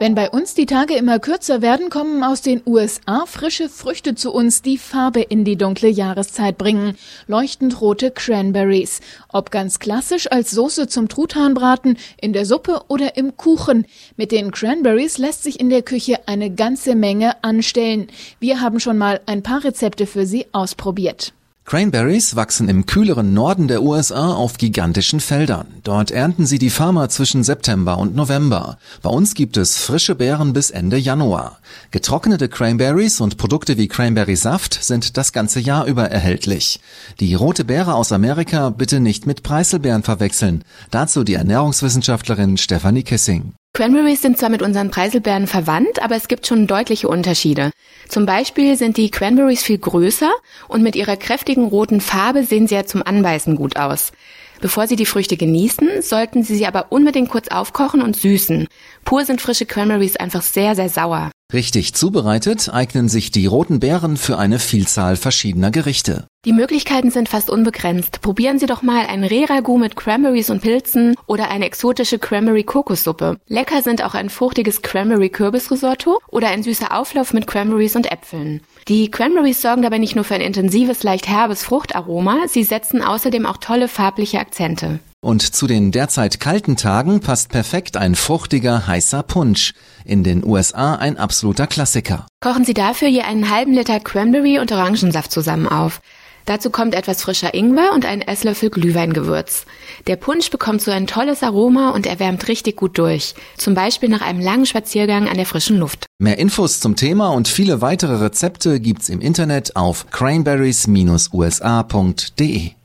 Wenn bei uns die Tage immer kürzer werden, kommen aus den USA frische Früchte zu uns, die Farbe in die dunkle Jahreszeit bringen. Leuchtend rote Cranberries. Ob ganz klassisch als Soße zum Truthahnbraten, in der Suppe oder im Kuchen. Mit den Cranberries lässt sich in der Küche eine ganze Menge anstellen. Wir haben schon mal ein paar Rezepte für Sie ausprobiert. Cranberries wachsen im kühleren Norden der USA auf gigantischen Feldern. Dort ernten sie die Farmer zwischen September und November. Bei uns gibt es frische Beeren bis Ende Januar. Getrocknete Cranberries und Produkte wie Cranberry-Saft sind das ganze Jahr über erhältlich. Die rote Beere aus Amerika bitte nicht mit Preiselbeeren verwechseln. Dazu die Ernährungswissenschaftlerin Stefanie Kissing. Cranberries sind zwar mit unseren Preiselbeeren verwandt, aber es gibt schon deutliche Unterschiede. Zum Beispiel sind die Cranberries viel größer und mit ihrer kräftigen roten Farbe sehen sie ja zum Anbeißen gut aus. Bevor Sie die Früchte genießen, sollten Sie sie aber unbedingt kurz aufkochen und süßen. Pur sind frische Cranberries einfach sehr, sehr sauer. Richtig zubereitet eignen sich die roten Beeren für eine Vielzahl verschiedener Gerichte. Die Möglichkeiten sind fast unbegrenzt. Probieren Sie doch mal ein Reh-Ragout mit Cranberries und Pilzen oder eine exotische Cranberry-Kokossuppe. Lecker sind auch ein fruchtiges Cranberry-Kürbis-Risotto oder ein süßer Auflauf mit Cranberries und Äpfeln. Die Cranberries sorgen dabei nicht nur für ein intensives, leicht herbes Fruchtaroma, sie setzen außerdem auch tolle farbliche Akzente. Und zu den derzeit kalten Tagen passt perfekt ein fruchtiger, heißer Punsch. In den USA ein absoluter Klassiker. Kochen Sie dafür je einen halben Liter Cranberry und Orangensaft zusammen auf. Dazu kommt etwas frischer Ingwer und ein Esslöffel Glühweingewürz. Der Punsch bekommt so ein tolles Aroma und erwärmt richtig gut durch. Zum Beispiel nach einem langen Spaziergang an der frischen Luft. Mehr Infos zum Thema und viele weitere Rezepte gibt's im Internet auf cranberries-usa.de.